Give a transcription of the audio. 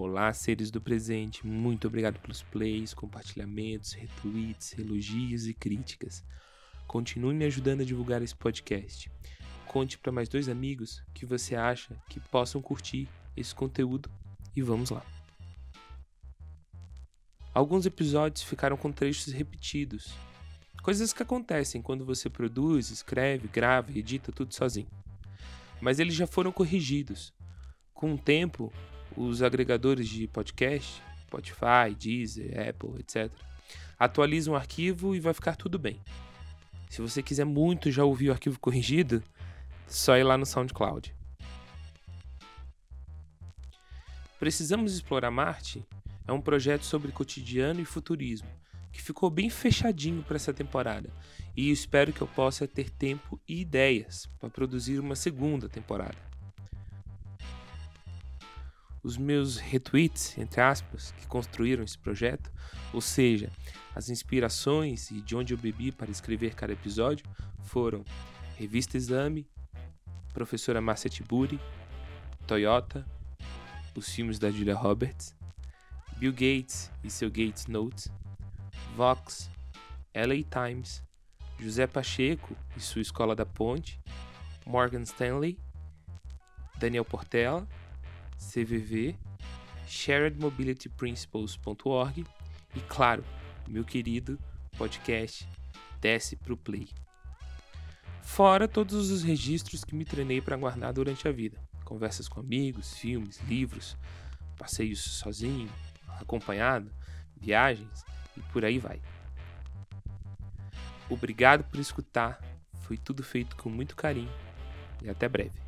Olá, seres do presente. Muito obrigado pelos plays, compartilhamentos, retweets, elogios e críticas. Continue me ajudando a divulgar esse podcast. Conte para mais dois amigos que você acha que possam curtir esse conteúdo e vamos lá. Alguns episódios ficaram com trechos repetidos, coisas que acontecem quando você produz, escreve, grava edita tudo sozinho. Mas eles já foram corrigidos. Com o tempo, os agregadores de podcast, Spotify, Deezer, Apple, etc., atualizam o arquivo e vai ficar tudo bem. Se você quiser muito já ouvir o arquivo corrigido, só ir lá no SoundCloud. Precisamos explorar Marte é um projeto sobre cotidiano e futurismo que ficou bem fechadinho para essa temporada e espero que eu possa ter tempo e ideias para produzir uma segunda temporada os meus retweets, entre aspas, que construíram esse projeto, ou seja, as inspirações e de onde eu bebi para escrever cada episódio, foram Revista Exame, Professora Márcia Tiburi, Toyota, os filmes da Julia Roberts, Bill Gates e seu Gates Notes, Vox, LA Times, José Pacheco e sua Escola da Ponte, Morgan Stanley, Daniel Portela, CVV, sharedmobilityprinciples.org e, claro, meu querido podcast Desce Pro Play. Fora todos os registros que me treinei para guardar durante a vida. Conversas com amigos, filmes, livros, passeios sozinho, acompanhado, viagens e por aí vai. Obrigado por escutar. Foi tudo feito com muito carinho e até breve.